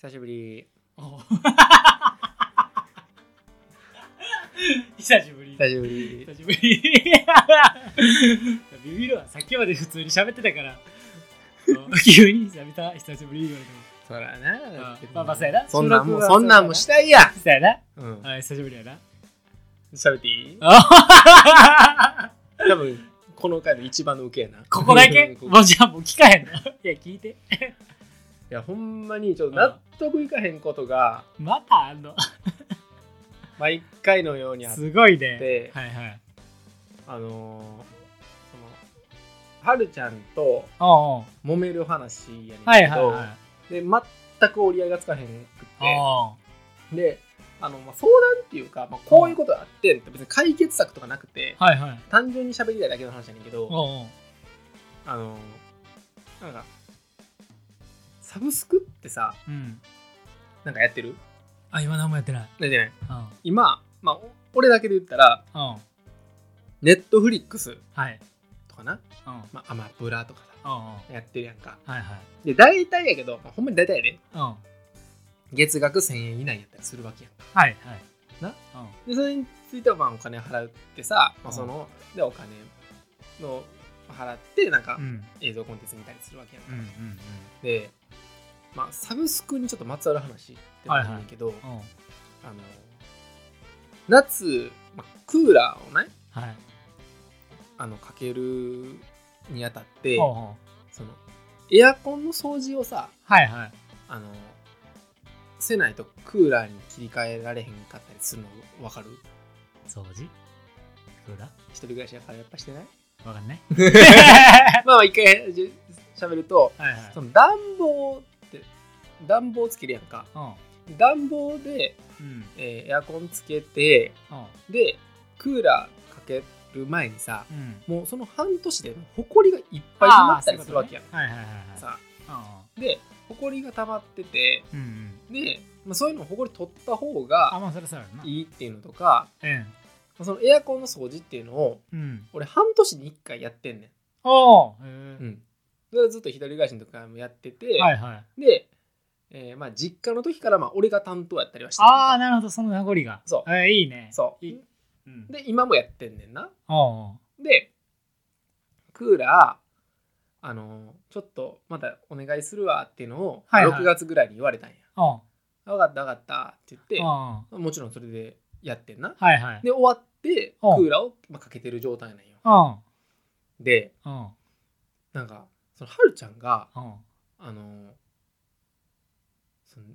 久しぶり。お 久しぶり。久しぶり。久しぶり。ビビるわ。さっきまで普通に喋ってたから。急に久々久しぶり言われても。そらな。あまあまあそうやな。そんなんもそんなんもしたいや。そうやな。うん。あ久しぶりやな。喋っていい？あ 多分この回の一番の受けやな。ここだけ？こ。もうじゃあもう聞かへんの？いや聞いていやほんまにちょっと納得いかへんことがまたあんの？毎回のようにあって。すごいね。ではいはい。あのーそのはるちゃんと揉める話やねんけど、はいはいはい。で全く折り合いがつかへんくって。であの、まあ、相談っていうか、まあ、こういうことあって別に解決策とかなくてはいはい。単純に喋りたいだけの話やねんけどあのなんかサブスクってさうん。なんかやってる？あ今何もやってない。ねねうん。今、まあ、お俺だけで言ったらうん。ネットフリックスはい。とかな、うん。うんまあ、アマプラとかうんはさやってるやんか。いはい。で大体やけど、まあ、ほんまに大体やで。うん。はい月額1000円以内やったりするわけやんか。はいな？うん。でそれについてはまあお金払ってさ、まあ、うん。そのでお金の払ってなんかうん。映像コンテンツ見たりするわけやんか、うんうん。で、まあ、サブスクにちょっとまつわる話ってなるんだけど、うん。うんあの夏、まあ、クーラーをねはい。あのかけるにあたってほうほう。そのエアコンの掃除をさはいはい。あのせないとクーラーに切り替えられへんかったりするの分かる？掃除？クーラ一人暮らしだからやっぱしてない？ーわかんない。まあ一回じゃ喋るとはいはい。その暖房暖房つけるやんか。うん。暖房で、うん。えーエアコンつけてうん。でクーラーかける前にさうん。もうその半年でほこりがいっぱい溜まったりするわけやん。ねはいはいはいはい。さうでほこりが溜まっててんうんうん。で、まあ、そういうのほこり取った方がいいっていうのとかうん。まあそのエアコンの掃除っていうのをうん。俺半年に1回やってんねん、おーへー。うん、それはずっと一人暮らしの時からもやってて、はいはい。で、えーまあ、実家の時からまあ俺が担当やったりはしてああなるほどその名残が。そう。えーいいね。そう。いい。うん。で今もやってんねんな。でクーラーあのちょっとまたお願いするわっていうのをはいはい。6月ぐらいに言われたんや、おう分かった分かったって言ってもちろんそれでやってんな。はいはい。で終わってクうんーラーをまあかけてる状態なんよ。でなんかそのはるちゃんがあのその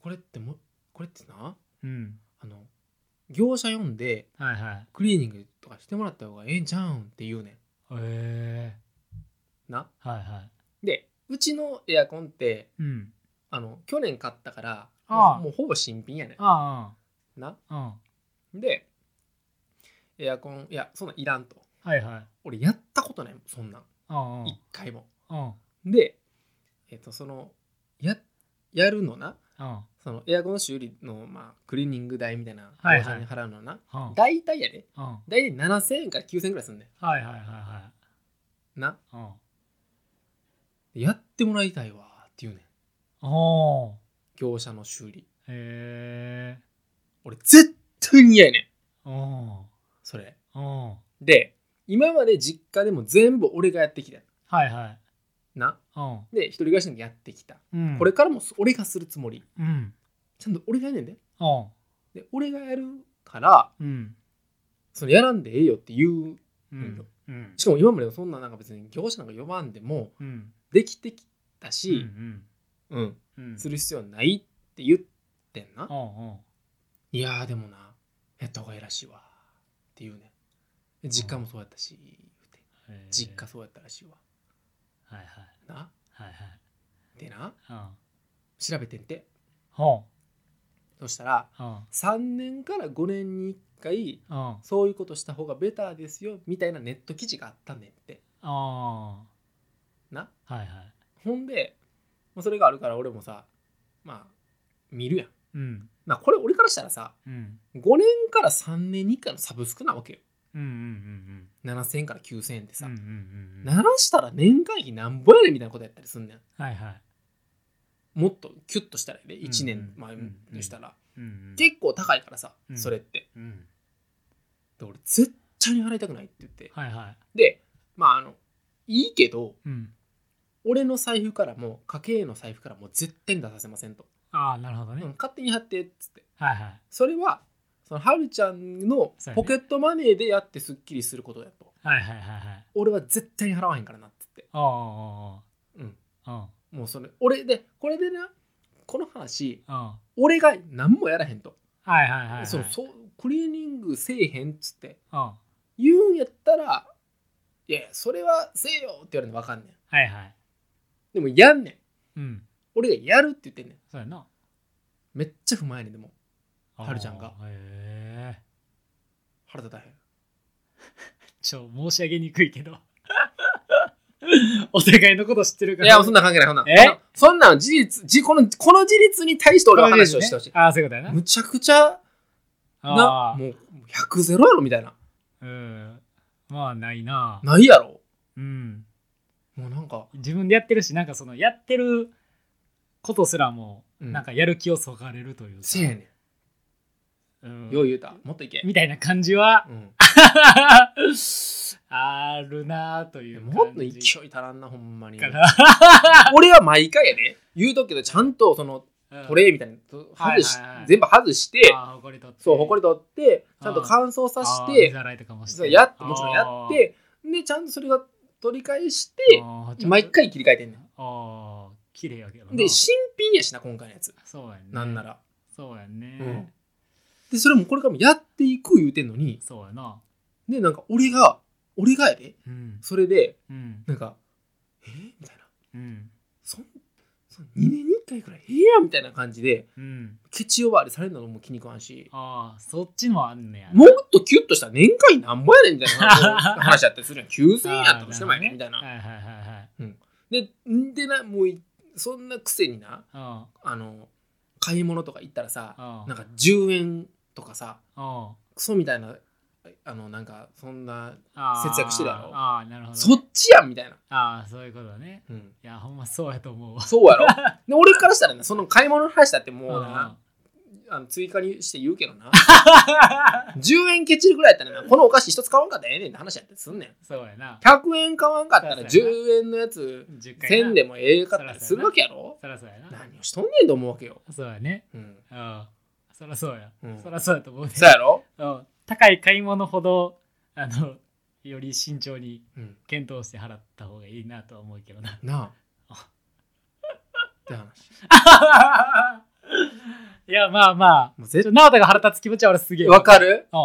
これってもこれってなうん。あの業者呼んではいはい。クリーニングとかしてもらった方がええんちゃうんって言うねへえ。んな。はいはい。でうちのエアコンってうん。ああの去年買ったからああ。もうほぼ新品やねあんな。あでエアコンいやそんなんいらんと。はいはい。俺やったことないもんそんなん。一回も。おうでえっ、とそのややるのな。そのエアコンの修理の、まあ、クリーニング代みたいなはいはい。業者に払うのな、大体やで。大体7000円から9000円ぐらいすんねはいはいはいはいんな。やってもらいたいわって言うねん。業者の修理。へえ俺絶対に嫌やねん。それ。で今まで実家でも全部俺がやってきたはいはい。なで一人暮らしでもやってきた、うん。これからも俺がするつもり。うん。ちゃんと俺がやんねんで。で俺がやるからうん。そのやらんでええよって言うしかも今までそんななんか別に業者なんか呼ばんでもうん。できてきたうし、ん。うん。うん。する必要ないって言ってんな、いやーでもなやった方がええらしいわ。って言うねん。実家もそうやったし実家そうやったらしいわはいはい。な？はいはい。でな？うん。調べてんて。ほそしたらううん。3年から5年に1回うん。そういうことした方がベターですよみたいなネット記事があったねんって。あな？あはいはい。ほんでまあそれがあるから俺もさまあ見るやん。うん。まあこれ俺からしたらさうん。5年から3年に1回のサブスクなわけようんうんうん7000円から9000円ってさ、うんうんうんうん。鳴らしたら年会費なんぼやねんみたいなことやったりすんねん。はいはい。もっとキュッとしたらね1うん年前うん。としたら、うん結構高いからさ、うん。それって。うん。で俺絶対に払いたくないって言って。はいはい。でまああのいいけどうん。俺の財布からも家計の財布からも絶対に出させませんと、ああなるほどね、うん勝手に貼ってっつって。はいはい。それはそのはるちゃんのポケットマネーでやってすっきりすることだと。はいはいはいはい。俺は絶対に払わへんからなっつって。ああうん。あもうそれ俺でこれでなこの話ああ。俺が何もやらへんと、はいはいはいはい。そのそうクリーニングせえへんっつって。あ言うんやったらいやいやそれはせえよって言われるの分かんねん。はいはい。でもやんねん。うん。俺がやるって言ってんねん。そうやな。めっちゃ不満やねんでもはるちゃんが。へえ腹立たへん。ちょ申し上げにくいけど。お互いのこと知ってるから。いやそんな関係ないそんな。んえ？そんなそんなん事実じこのこの事実に対して俺は話をしてほしい、ああそういうことやなむちゃくちゃなあもう100ゼロやろみたいな。あうん。まあないな。ないやろ。うん。もうなんか。自分でやってるしなんかそのやってることすらもうん。なんかやる気をそがれるというか。せやねうんんよう言うた。もっといけ、みたいな感じはうん、あるなというもっと勢い感足らんなほんまに。俺は毎回やで。言うとくけどちゃんとそのうん。トレイみたいなの外し、はいはいはい。全部外してほこり取って。そうほこり取ってちゃんと乾燥させてやってもちろんやってでちゃんとそれが取り返して毎回切り替えてんねああ綺麗やけどで新品やしな今回のやつ。そうやんね。なんなら。そうやんね、うんでそれもこれからもやっていく言うてんのにそうやな。でなんか俺が俺がやで。うん。それでうん。なんかえ？みたいな。うん。そんそん2年に1回くらいええやんみたいな感じでうん。ケチ呼ばわりされるのも気に食わんし。ああそっちのもあんねやもっとキュッとしたら年会なんぼやねんみたいな話やったりするやん。9000円やったとしてもやねんみたいな。はいはいはいはいでんでなもういそんなくせになああの買い物とか行ったらさあなんか10円とかさあクソみたいなあのなんかそんなあ節約してるやろ？ああなるほどね、そっちやんみたいな、ああそういうことね。うん、いやほんまそうやと思うわ。そうやろ？で俺からしたらねその買い物の話だってもううん。なあの追加にして言うけどな。10円ケチるぐらいやったらなこのお菓子一つ買わんかったらええねんって話やってすんねん。そうやな。100円買わんかったらそうやな。10円のやつ10回な。1000でもええかったりするわけやろ？そらそうやな。何をしとんねんと思うわけよ、そうやね。うん、ああそらそうや、うん。そらそうやと思うね。そうやろ、うん。高い買い物ほどあの より慎重にうん、検討して払った方がいいなとは思うけどな。なあ。って話。いやまあまあ。直人が腹立つ気持ちは俺すげえわかる、うん。う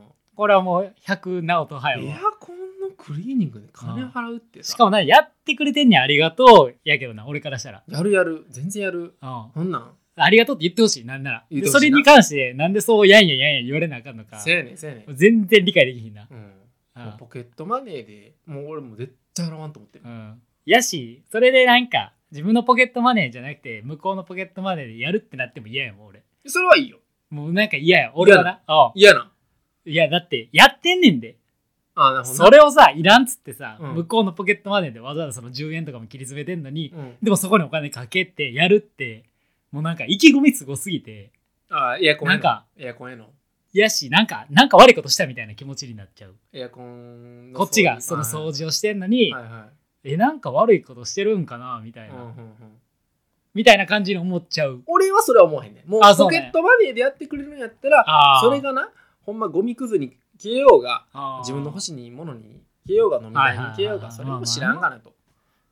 ん。これはもう100直人早いアコンのクリーニングで金払うってさ。しかもなやってくれてんねんありがとうやけどな俺からしたら。やるやる。全然やる。うん。そんなん？ありがとうって言ってほしいなんなら。言ってほしいな。でそれに関してなんでそうやんややんや言われなあかんのか。せやねんせやねん、全然理解できひんな。うん、うん。もうポケットマネーでもう俺もう絶対払わんと思ってる、うん。やしそれでなんか自分のポケットマネーじゃなくて向こうのポケットマネーでやるってなっても嫌やもん俺。それはいいよ。もうなんか嫌や。俺はな。うん嫌な。いやだってやってんねんで。あなるほどな。それをさいらんっつってさ、うん。向こうのポケットマネーでわざわざその10円とかも切り詰めてんのに、うん、でもそこにお金かけてやるってもうなんか意気込みすごすぎてあエアコンへの。なんか。エアコンへの。やしなんかなんか悪いことしたみたいな気持ちになっちゃう。エアコンのこっちがその掃除をしてんのに、はいはえなんか悪いことしてるんかなみたいい、な、うんうんうん、みたいな感じに思っちゃう。俺はそれは思わへんね。んもうあそうね。ポケットマネーでやってくれるんやったらあー。それがなほんまゴミくずに消えようがあー。自分の欲しいものに消えようが飲み代に消えようはいはい。はいはいがそれも知らんがなと。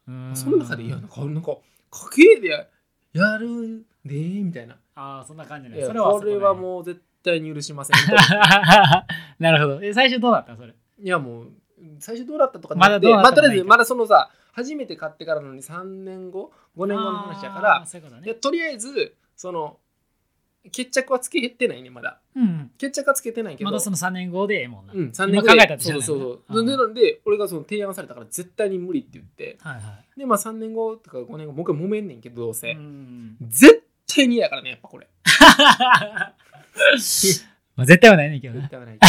うんその中でいやなんかなんか家計でややるでみたいな。ああそんな感じね。それはこれはうもう絶対に許しません。と なるほど。え最初どうだった？それ。いやもう最初どうだったとかまだどうまあ、とりあえずまだそのさ初めて買ってからのに3年後5年後の話やからそういうことね。でとりあえずその決着はつけてないねまだ。うん決着はつけてないけど。まだその3年後でええもんな、うん、3年今後で。考えたってそうそうそう。でなん。で俺がその提案されたから絶対に無理って言って。はいはい。でまあ3年後とか5年後もう一回揉めんねんけどどうせ、うん絶対に嫌やからねやっぱこれ まあ絶対はないねんけどな絶対はない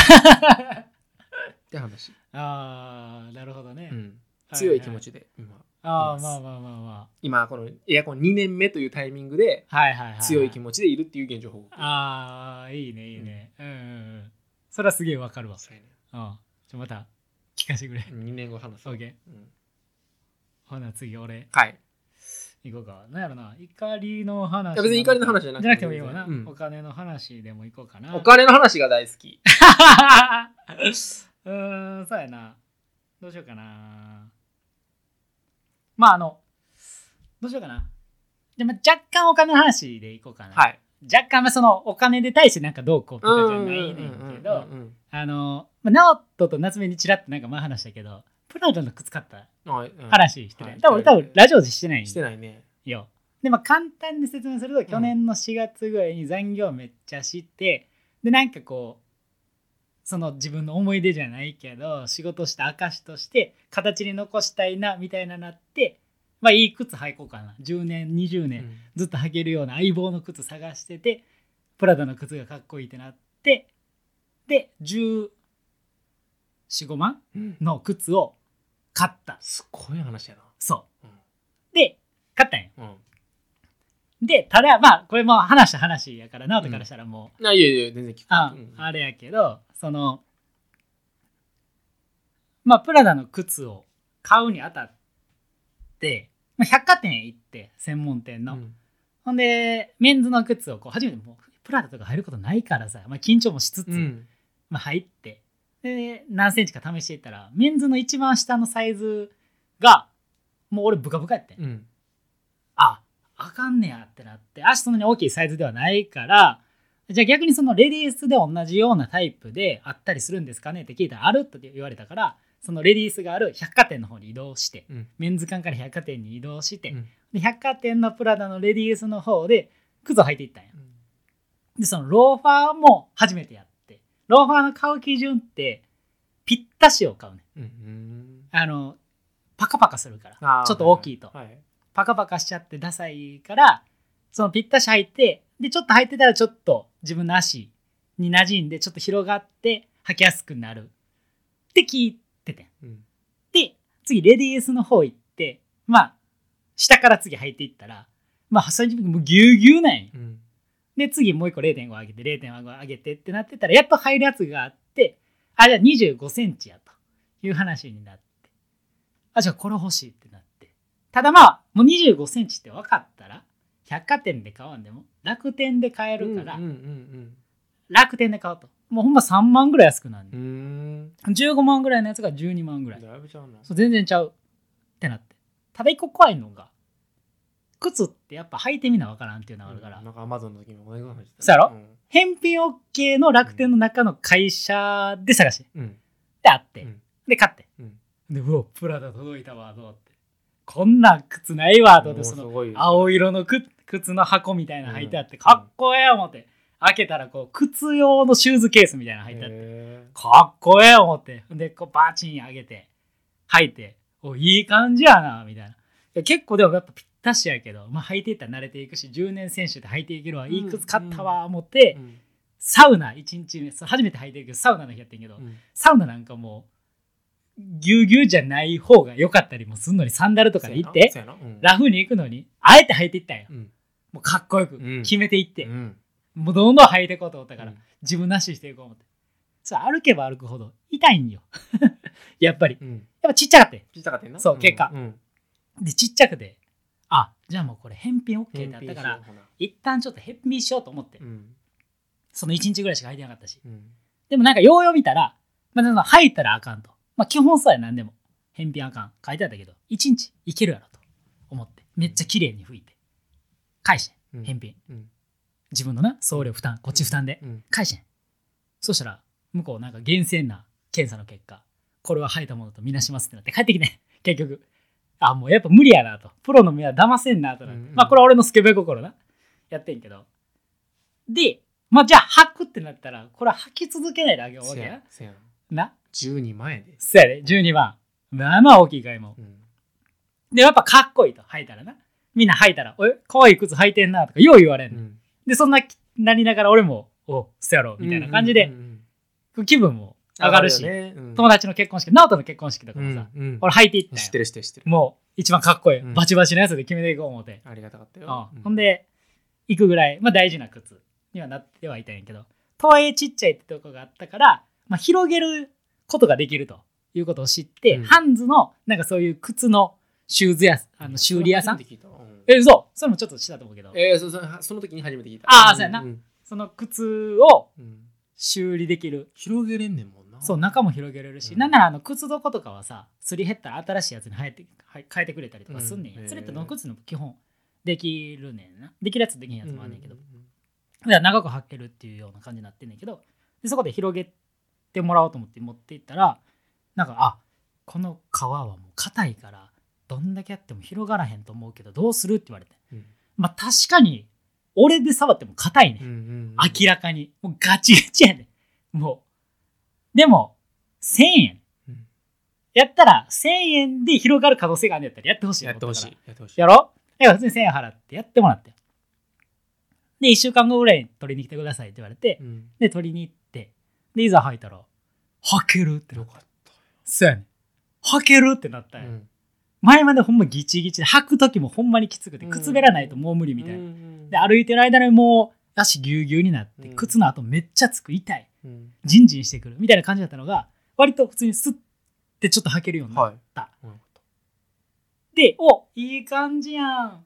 って話、ああなるほどね、うん、はい強い気持ちで今ああ、ますまあまあまあま今このエアコン2年目というタイミングであ。はいはいはい、はい。強い気持ちでいるっていう現状報告ああ、いいね、いいね。うん、うん、うん。それはすげえわかるわ。そうやねうん。ちょ、また聞かせてくれ。2年後話すオッケー。うんほな、次俺、はい行こうか。なんやろな。怒りの話。いや別に怒りの話じゃなくてじゃなくてもいいわな、うんお金の話でも行こうかな。お金の話が大好き うーん、そうやな。どうしようかな。まあ、あの、どうしようかな。でも若干お金の話でいこうかな。はい若干、まあ、そのお金で対してなんかどうこうとかじゃないねんけど、あの、まあ、ナオトと夏目にちらっとなんか前話したけど、プラダの靴買った。話してない。はい。多分、多分ラジオでしてない。んしてないね。よ。で、まあ、簡単に説明すると、去年の4月ぐらいに残業めっちゃして、で、なんかこう、その自分の思い出じゃないけど、仕事した証として、形に残したいな、みたいななって、まあ、いい靴履こうかな。10年、20年、うん。ずっと履けるような相棒の靴探してて、プラダの靴がかっこいいってなって、で、14、5万うん。の靴を買った。すごい話やな。そう。うん。で、買ったんよ。うん。で、ただ、まあ、これも話した話やから、直人からしたらもう、あいやいや全然聞く。あうん。あれやけど、その、まあ、プラダの靴を買うにあたって、まあ、百貨店行って、専門店の。うん。ほんで、メンズの靴をこう、初めてもう、プラダとか入ることないからさ、まあ、緊張もしつつ、うん。まあ、入って、で、何センチか試していったら、メンズの一番下のサイズが、もう俺ブカブカやってん。うん。ああかんねやってなって足そんなに大きいサイズではないからじゃあ逆にそのレディースで同じようなタイプであったりするんですかね？って聞いたらあるって言われたからそのレディースがある百貨店の方に移動してうん。メンズ館から百貨店に移動して、うん。で百貨店のプラダのレディースの方で靴を履いていったんや。でそのローファーも初めてやってローファーの買う基準ってぴったしを買うね。んうんうん。あのパカパカするから。ちょっと大きいと、はいパカパカしちゃってダサいからそのぴったし履いてでちょっと履いてたらちょっと自分の足に馴染んでちょっと広がって履きやすくなるって聞いててん。うん。で次レディースの方行ってまあ下から次履いていったらまあ最初もうギュうギュうなんよ。うんで次もう一個0.5上げて0.5上げてってなってたらやっと入るやつがあってあじゃあ2 5センチやと。いう話になって。あじゃあこれ欲しいってなって。ただまあもう2 5センチって分かったら百貨店で買わんでも楽天で買えるから、楽天で買うと。もうほんま3万ぐらい安くなる、うん。うん。15万ぐらいのやつが12万ぐらい。だいぶちゃうな。そう全然ちゃうってなって。ただ一個怖いのが靴ってやっぱ履いてみな分からんっていうのがあるから、なんかアマゾンの時も同じ話してた。そうやろ？ん。返品 OK の楽天の中の会社で探し。てうん。であって、うん。で買って。うん。でうわプラダ届いたわと思って。こんな靴ないわと思って。その青色のく靴の箱みたいなの履いてあって、うん。かっこええ思って。開けたらこう靴用のシューズケースみたいなの入ってあって。へかっこええ思って。でこうバチン上げて履いて。おいい感じやなみたいな。いや結構でもやっぱぴったしやけど、まあ、履いていったら慣れていくし10年選手で履いていけるわいい靴買ったわ思って、ーうん。サウナ1日目初めて履いてるけどサウナの日やってんけど、うん。サウナなんかもうぎゅうぎゅうじゃない方が良かったりもすんのにサンダルとかで行ってラフに行くのにあえて履いていったんよ。うん。もうかっこよくうん。決めていって、うん。もうどんどん履いていこうと思ったから、うん。自分なしにしていこう思って。そう歩けば歩くほど痛いんよ。やっぱり。うん。やっぱちっちゃかってちっちゃかったそう結果。うん。でちっちゃくてあじゃあもうこれ返品 OK ってなったから一旦ちょっと返品しようと思って、うんその1日ぐらいしか履いてなかったしうんでもなんかようよう見たら、まあ、その履いたらあかんと。まあ基本そうやなんでも。返品あかん。書いてあったけど、1日いけるやろと思って。めっちゃ綺麗に拭いて。返して。返品。うん自分のな、送料負担、こっち負担で。うん返してん。そしたら、向こうなんか厳正な検査の結果、これは履いたものとみなしますってなって帰ってきて、結局。あ、もうやっぱ無理やなと。プロの目は騙せんなとな。うんうんまあこれは俺のスケベ心な。やってんけど。で、まあじゃあ履くってなったら、これは履き続けないであげようわせけやや。せやな？12万円でそやで、12番。まあまあ大きい買い物。うんで、やっぱかっこいいと、履いたらな。みんな履いたら、おい、可愛い靴履いてんな、とか、よう言われんの、うんで、そんな、なりながら俺も、お、そやろ、みたいな感じでうん、うん気分も上がるし、よね。うん。友達の結婚式直人の結婚式とかもさ、うんうん。俺履いていったんよ。知ってる知ってる知ってる。もう一番かっこいい、うん。バチバチのやつで決めていこう思って、ありがたかったうん。よほんで行くぐらい、まあ、大事な靴にはなってはいたんやけどとはいえちっちゃいってとこがあったから、まあ、広げることができるということを知って、うん。ハンズのなんかそういう靴のシューズ屋あの修理屋さん。初めて聞いた。わうそれもちょっとしたと思うけど、えーそそその時に初めて聞いた。あーそうやな。その靴をうん。修理できる。広げれんねんもんなそう中も広げれるし、うん。なんならあの靴底とかはさすり減ったら新しいやつに変えてはい変えてくれたりとかすんねん。や、うん。それってどの靴の基本できるねんな。できるやつできんやつもあんねんけど、うだから長く履けるっていうような感じになってんねんけど。でそこで広げてもらおうと思って持っていったらなんかあこの皮はもう硬いからどんだけやっても広がらへんと思うけどどうするって言われてうん。まあ確かに俺で触っても硬いね、うんうんうん。明らかに。もうガチガチやねん。もうでも1000円。うん。やったら1000円で広がる可能性があるんやったらやってほしい。やってほしい。やってほしい。らやろだから普通に1000円払ってやってもらって。で1週間後ぐらいに取りに来てくださいって言われてうん。で取りに行ってでいざ履いたら履けるってなった。よかっそうやね。ん履けるってなったんや、たうん。前までほんまギチギチで履く時もほんまにきつくてうん。靴べらないともう無理みたいな、うんで歩いてる間にもう足ぎゅうぎゅうになって、うん。靴の跡めっちゃつく。痛い。うんジンジンしてくる。みたいな感じだったのが割と普通にスッてちょっと履けるようになっはい。た、うんでおいい感じやん。っ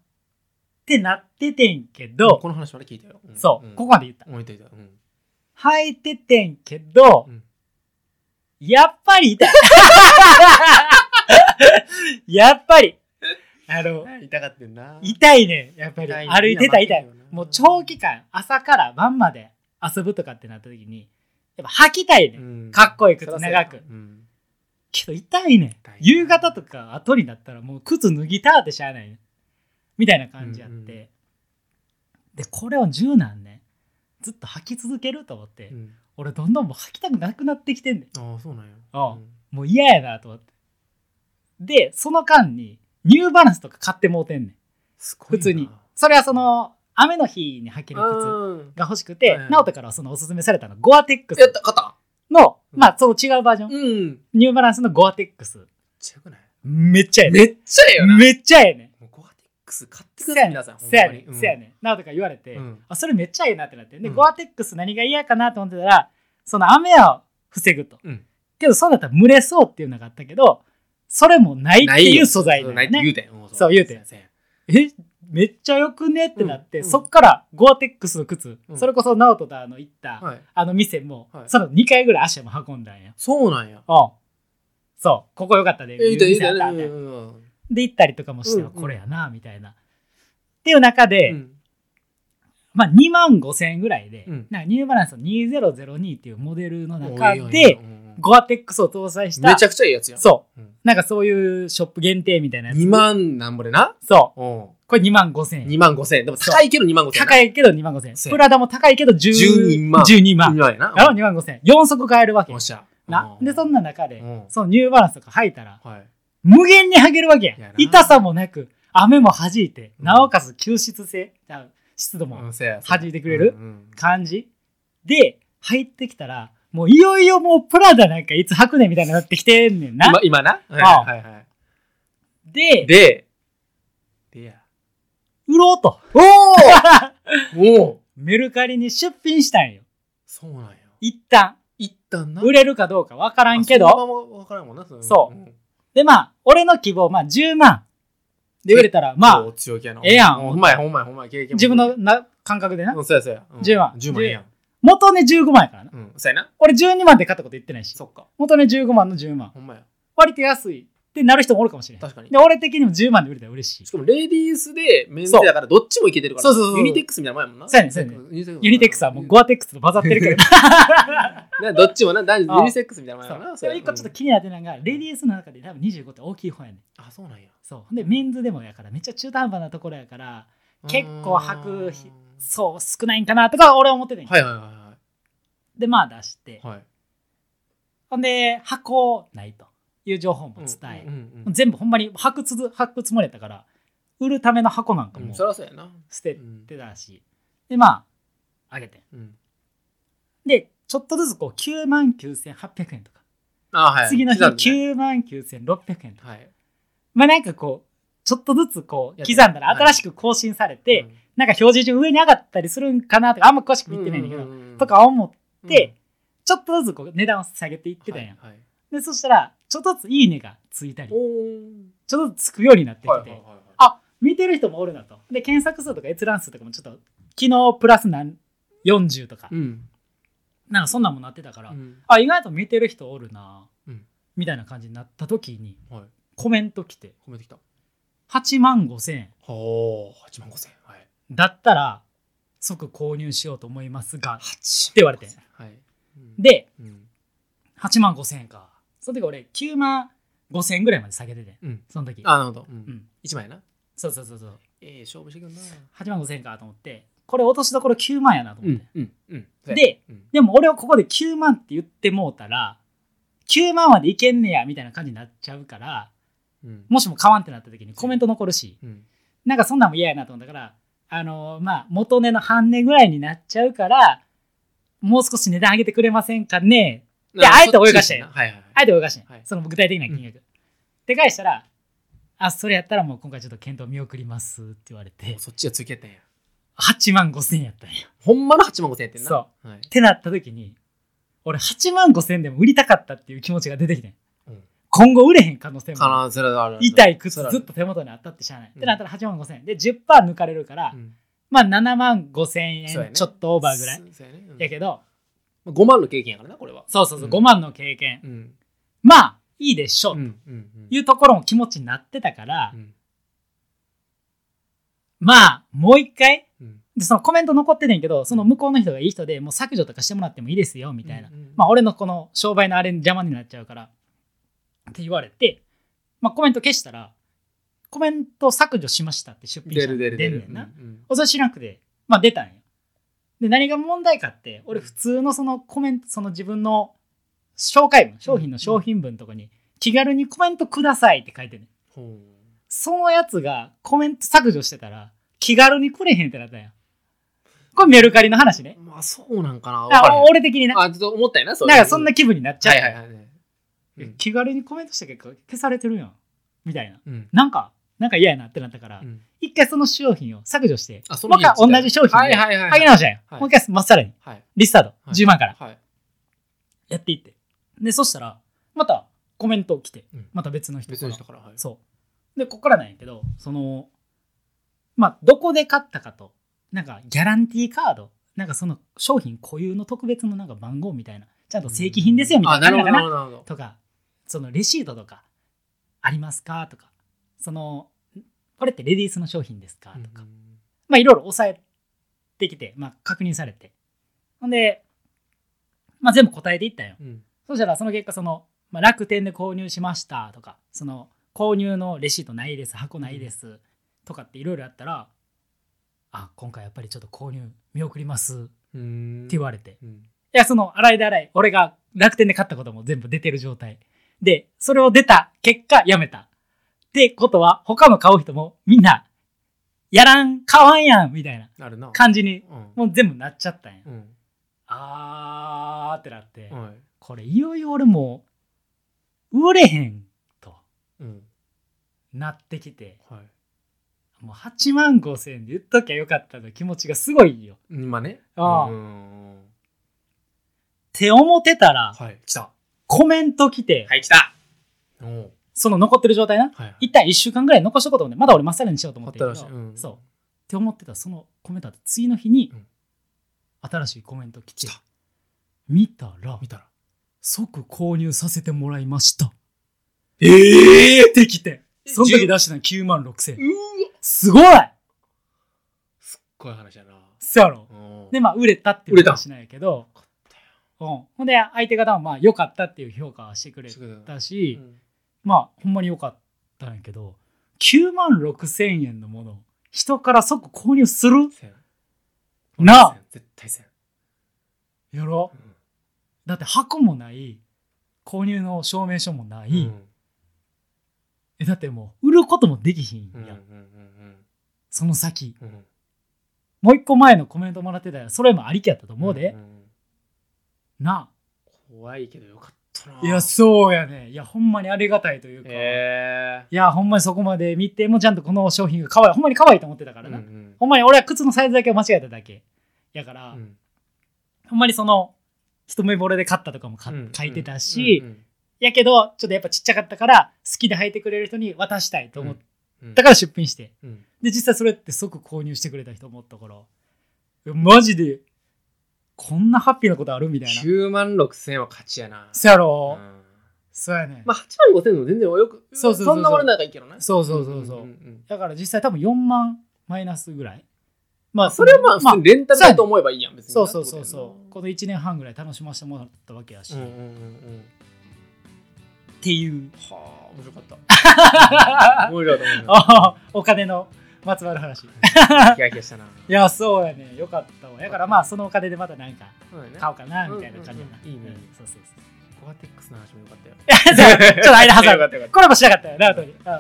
てなっててんけど、この話まで聞いたよ。ん。そう、ん。ここまで言った。置いといた。うん。履いててんけど、うん。やっぱり痛い やっぱりあの 痛がってんな。痛いねやっぱり。歩いてたら痛い。もう長期間朝から晩まで遊ぶとかってなった時にやっぱ履きたいね、うん。かっこいい靴長く。うん。けど痛いね。夕方とか後になったらもう靴脱ぎたってしゃあないね。みたいな感じやって、うんうん。でこれを十何年ずっと履き続けると思って、うん。俺どんどんもう履きたくなくなってきてんねん。ああそうなんや。あもう嫌やなと思って。でその間にニューバランスとか買ってもうてんねん。普通に。それはその雨の日に履ける靴うん。が欲しくて、直人からはそのおすすめされたのゴアテックスやった肩の、うん。まあその違うバージョン、うん。ニューバランスのゴアテックス。ちゃくない？めっちゃええね。めっちゃええよな。めっちゃええね。ゴアテックス買ってくせやねん。ださい皆さんせやねせやねん。直人から言われて、うん。あそれめっちゃええなってなって。で、うん。ゴアテックス何が嫌かなと思ってたらその雨を防ぐと、うん。けどそうだったら蒸れそうっていうのがあったけどそれもないっていう素材そう。言うてん。え？めっちゃよくね？ってなって、うん。うんそっからゴアテックスの靴、うん。それこそ直人とあの行った、はい。あの店も、はい。その2回ぐらい足も運んだんや。そうなんや。うん。そう。ここよかったでえ言うた言う店あったでうんうん。で行ったりとかもして、うんうん。これやなみたいな。っていう中で、うん。まあ2万5千円ぐらいで、うん。なんかニューバランスの2002っていうモデルの中でゴアテックスを搭載した。めちゃくちゃいいやつやん。そう。うん。なんかそういうショップ限定みたいなやつ。2万なんぼでな？そう。うん。これ2万5千円。2万5千円。でも高いけど2万5千円高いけど2万5千円。プラダも高いけど10 12万。12万。2万やな。やろ2万5千円。4足買えるわけ。おっしゃ。な。うん。でそんな中でうん。そのニューバランスとか履いたらはい。無限に履けるわけややな。痛さもなく雨も弾いてうんなおかつ吸湿性湿度も弾いてくれる感じで入ってきたらもういよいよもうプラダなんかいつ履くねんみたいになってきてんねんな。今今な？はいああはい。はいでででや。売ろうと。お おおメルカリに出品したんよ。そうなんや。一旦。一旦な？売れるかどうかわからんけあそどのまま分からんもんな。のそう。ん。でまあ俺の希望まあ10万。で売れたらまあお強気やな。ええやん。ほんまやほんまやほんまや経験も。自分のな感覚でな。うんそうやそうや。うん。10万。10万ええやん元値15万やからな。うん。そうやな。俺12万で買ったこと言ってないし。そっか。元値15万の10万。ほんまや。割と安いってなる人もおるかもしれない確かに。で俺的にも10万で売れたら嬉しい。しかもレディースでメンズだからどっちもいけてるから。そうそうそうそう。ユニテックスみたいなもんやもんな。そうやねそうやねユニテックスはもうゴアテックスと混ざってるけどなどっちもな。男あ女ユニセックスみたいなもんやもんなそうでも一個ちょっと気になってるのがレディースの中で多分25って大きい方やねん。あそうなんや。そう。でメンズでもやからめっちゃ中途半端なところやから結構履く日そう少ないんかなとか俺は思っててん、はいはいはいはでまあ出して。いはい。ほんで箱ないという情報も伝え、うんうんうん全部ほんまに履くつづ履くつもりやったから売るための箱なんかうんもそりゃそうやな。捨てうんてたし、でまああげてうん。でちょっとずつこう9万9800円とか、あはい。次の日刻んでね。9万9600円とか。はい。まあなんかこうちょっとずつこうやって刻んだら新しく更新されて、なんか表示順上に上がったりするんかなとかあんま詳しく見てないんだけど、どとか思って、ちょっとずつこう値段を下げていってたんや、はいはい。でそしたらちょっとずついいねがついたりちょっとずつつくようになってきて、はいはいはいはい。あ見てる人もおるなと。で検索数とか閲覧数とかもちょっと昨日プラス何？40とか、うん。なんかそんなんもなってたから、うん。あ意外と見てる人おるな、うん。みたいな感じになった時にはい。コメント来てコメントきた。8万5千円。ほう8万5千円。はいだったら即購入しようと思いますが8って言われて。はい。うん。でうん。8万5千円か。その時俺9万5千円ぐらいまで下げててうん。その時。あなるほど。ううん。ん1万やな。そうそうそうそう。ええ勝負してくるな。8万5千円かと思ってこれ落としどころ9万やなと思って、うんうんでうん。でも俺はここで9万って言ってもうたら9万までいけんねやみたいな感じになっちゃうからうん。もしも買わんってなった時にコメント残るしうん。なんかそんなんも嫌やなと思ったからあのーまあ元値の半値ぐらいになっちゃうからもう少し値段上げてくれませんかね。いやあえて泳がしてはいはいはい。あえて泳がしてん、はい。その具体的な金額、で返したらあそれやったらもう今回ちょっと検討見送りますって言われて。そっちがつきやったんや。8万5千円やったんや。ほんまの8万5千円やってんな。そう。はい。ってなった時に俺8万5千でも売りたかったっていう気持ちが出てきてんうん今後売れへん可能性もある。痛い靴ずっと手元にあったってしゃあない、うん。ってなったら8万5千円。で10%抜かれるから、うん。まあ7万5千円ちょっとオーバーぐらい。やけど、5万の経験やからなこれは。そうそうそう、うん。5万の経験。うん。まあいいでしょう、うんうんうん。いうところも気持ちになってたから、うん。まあもう一回うん。でそのコメント残ってんねんけどその向こうの人がいい人でもう削除とかしてもらってもいいですよみたいな、まあ俺のこの商売のあれに邪魔になっちゃうからって言われて、まあ、コメント消したらコメント削除しましたって出品出者る出んねんな、うんそれ知らなくてまあ出たんよ。で何が問題かって俺普通のそのコメントその自分の紹介文商品の商品文のとこに気軽にコメントくださいって書いてんねん。ほそのやつがコメント削除してたら気軽にくれへんってなったんやこれメルカリの話ね。うまあそうなんかな。分か俺的にな。あちょっと思ったよなそうなんかそんな気分になっちゃう、はいはいはいうん。気軽にコメントした結果消されてるやん。みたいな。うん。なんかなんか嫌やなってなったから、うん。一回その商品を削除してもう一回日同じ商品ではい直したん。よ、はい。もう一回まっさらに。はい。リスタート、はい。10万から。はい。やっていって。でそしたらまたコメント来てうん。また別の人別の人からはい。そう。でここからなんやけどそのまあどこで買ったかとなんかギャランティーカードなんかその商品固有の特別のなんか番号みたいな。ちゃんと正規品ですよみたいな。あなるほどな感じなのかなるほどなるほど。とかそのレシートとかありますか？とか。そのこれってレディースの商品ですか？とか、まあいろいろ抑えてきて、まあ、確認されて。ほんで、まあ、全部答えていったよ。うん。うんそしたらその結果その、まあ、楽天で購入しました。とか。その購入のレシートないです。箱ないです。とかっていろいろあったらあ今回やっぱりちょっと購入見送ります。ってうん言われて。うん。いやその洗いで洗い。俺が楽天で買ったことも全部出てる状態でそれを出た結果やめた。ってことは他の買う人もみんなやらん買わんやんみたいななるな。感じにうん。もう全部なっちゃったんや。うん。あーってなって、はい。これいよいよ俺も売れへんとうん。なってきてはい。もう8万5千円で言っときゃよかったの気持ちがすごいよ。今ね。ああ。うん。って思ってたらはい来たコメント来て、はい来た。その残ってる状態な。はいはい。一旦1週間ぐらい残しとこうと思って。まだ俺まっさらにしようと思って。るけど、うんそう。って思ってたそのコメントあって次の日にうん。新しいコメント来て。来た。見たら見たら。即購入させてもらいました。ええってきて。その時10出したの9万6千円。うわ。すごい。すっごい話やな。そうやろ。うん。でまあ売れたってい売れた。う話なんやけどうん、ほんで相手方もまあ良かったっていう評価はしてくれたし、うん。まあほんまに良かったんやけど9万6千円のものを人から即購入する？なあ。絶対せん。やろ？うん。だって箱もない購入の証明書もない、うん。えだってもう売ることもできひんや、うんその先。もう一個前のコメントもらってたらそれもありきやったと思うで、んんな。怖いけどよかったな。あいやそうやね。いやほんまにありがたいというか、へいやほんまにそこまで見てもちゃんとこの商品が可愛いほんまに可愛いと思ってたかえらな、うんほんまに俺は靴のサイズだけを間違えただけ。やから、うん。ほんまにその一目惚れで買ったとかもかうん。書いてたし、うんやけどちょっとやっぱちっちゃかったから好きで履いてくれる人に渡したいと思っうん。たから出品して。うん。で実際それって即購入してくれた人思ったから。マジでこんなハッピーなことあるみたいな。9万6千円は勝ちやな。そやろ、うん。そうやね、まあ8万5千円でも全然よくそうそうそんなものなんかいいけどな。そうそうそうそう、んんだから実際多分4万マイナスぐらい。まあそれはまあ普通にレンタルだと思えばいいやん別にそうそうそうそう。この1年半ぐらい楽しませてもらったわけやし、っうんうんうんうん。ていう。はあ 面白かった。面白かった お金のまつわる話。いたキラキラしたな。やそうやね。よかったわ。だからまあそのお金でまたなんか買おうかなみたいな感じいいねうんそうそうそう。ゴアテックスの話もよかったよ。ちょっと間挟む。コラボしなかったよな後に。うん。そうや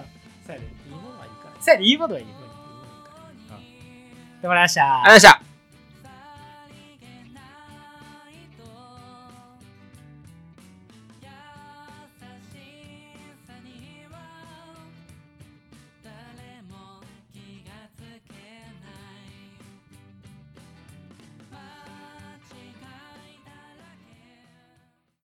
ね。いいものはいいから。そうやね。いいものはいいでもらいました。ありがとうございました